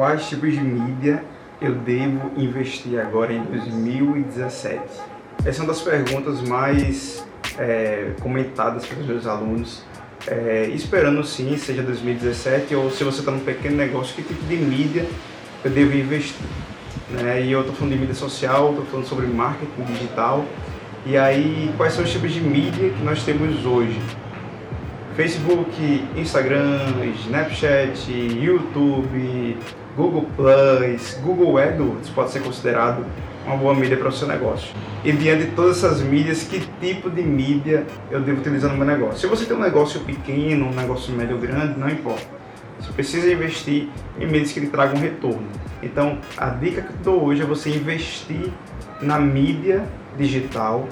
quais tipos de mídia eu devo investir agora em 2017? Essa é uma das perguntas mais é, comentadas pelos meus alunos, é, esperando sim, seja 2017 ou se você está num pequeno negócio, que tipo de mídia eu devo investir. Né? E eu estou falando de mídia social, estou falando sobre marketing digital. E aí, quais são os tipos de mídia que nós temos hoje? Facebook, Instagram, Snapchat, YouTube, Google Plus, Google AdWords pode ser considerado uma boa mídia para o seu negócio. E diante de todas essas mídias, que tipo de mídia eu devo utilizar no meu negócio? Se você tem um negócio pequeno, um negócio médio ou grande, não importa. Você precisa investir em mídias que lhe tragam retorno. Então, a dica que eu dou hoje é você investir na mídia digital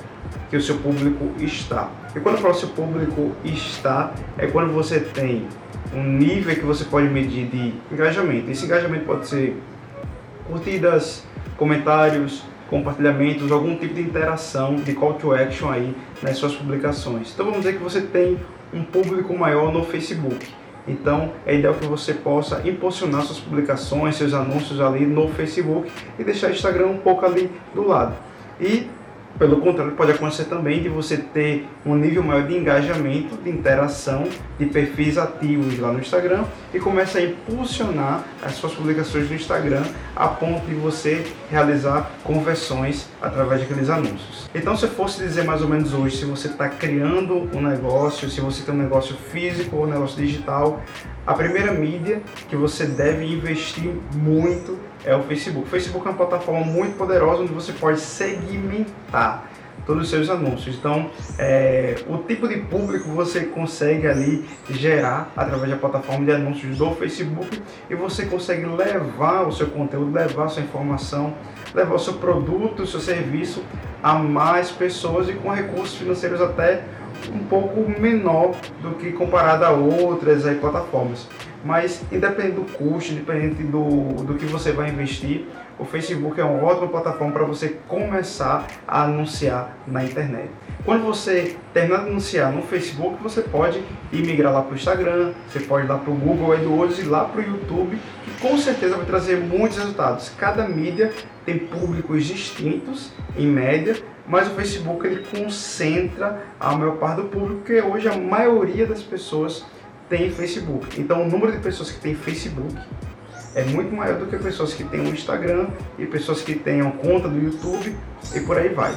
que o seu público está. E quando eu falo seu público está, é quando você tem um nível que você pode medir de engajamento. Esse engajamento pode ser curtidas, comentários, compartilhamentos, algum tipo de interação, de call to action aí nas suas publicações. Então vamos dizer que você tem um público maior no Facebook. Então é ideal que você possa impulsionar suas publicações, seus anúncios ali no Facebook e deixar o Instagram um pouco ali do lado. E pelo contrário, pode acontecer também de você ter um nível maior de engajamento, de interação, de perfis ativos lá no Instagram e começa a impulsionar as suas publicações no Instagram a ponto de você realizar conversões através daqueles anúncios. Então, se eu fosse dizer mais ou menos hoje, se você está criando um negócio, se você tem um negócio físico ou um negócio digital, a primeira mídia que você deve investir muito é o Facebook. O Facebook é uma plataforma muito poderosa onde você pode segmentar todos os seus anúncios. Então, é, o tipo de público você consegue ali gerar através da plataforma de anúncios do Facebook e você consegue levar o seu conteúdo, levar a sua informação, levar o seu produto, o seu serviço a mais pessoas e com recursos financeiros até um pouco menor do que comparado a outras aí, plataformas. Mas independente do custo, independente do, do que você vai investir, o Facebook é uma ótima plataforma para você começar a anunciar na internet. Quando você terminar de anunciar no Facebook, você pode ir migrar lá para o Instagram, você pode ir lá para o Google AdWords e lá para o YouTube, que com certeza vai trazer muitos resultados. Cada mídia tem públicos distintos, em média, mas o Facebook ele concentra a maior parte do público, porque hoje a maioria das pessoas tem Facebook. Então o número de pessoas que tem Facebook é muito maior do que pessoas que têm um Instagram e pessoas que tenham conta do YouTube e por aí vai.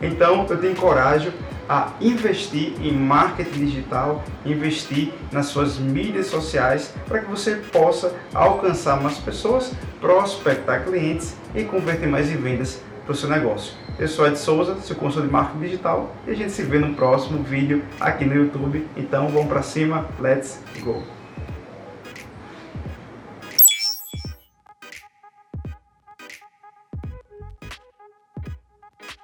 Então eu te encorajo a investir em marketing digital, investir nas suas mídias sociais para que você possa alcançar mais pessoas, prospectar clientes e converter mais em vendas para o seu negócio. Eu sou Ed Souza, seu consultor de marketing digital e a gente se vê no próximo vídeo aqui no YouTube. Então vamos para cima, let's go!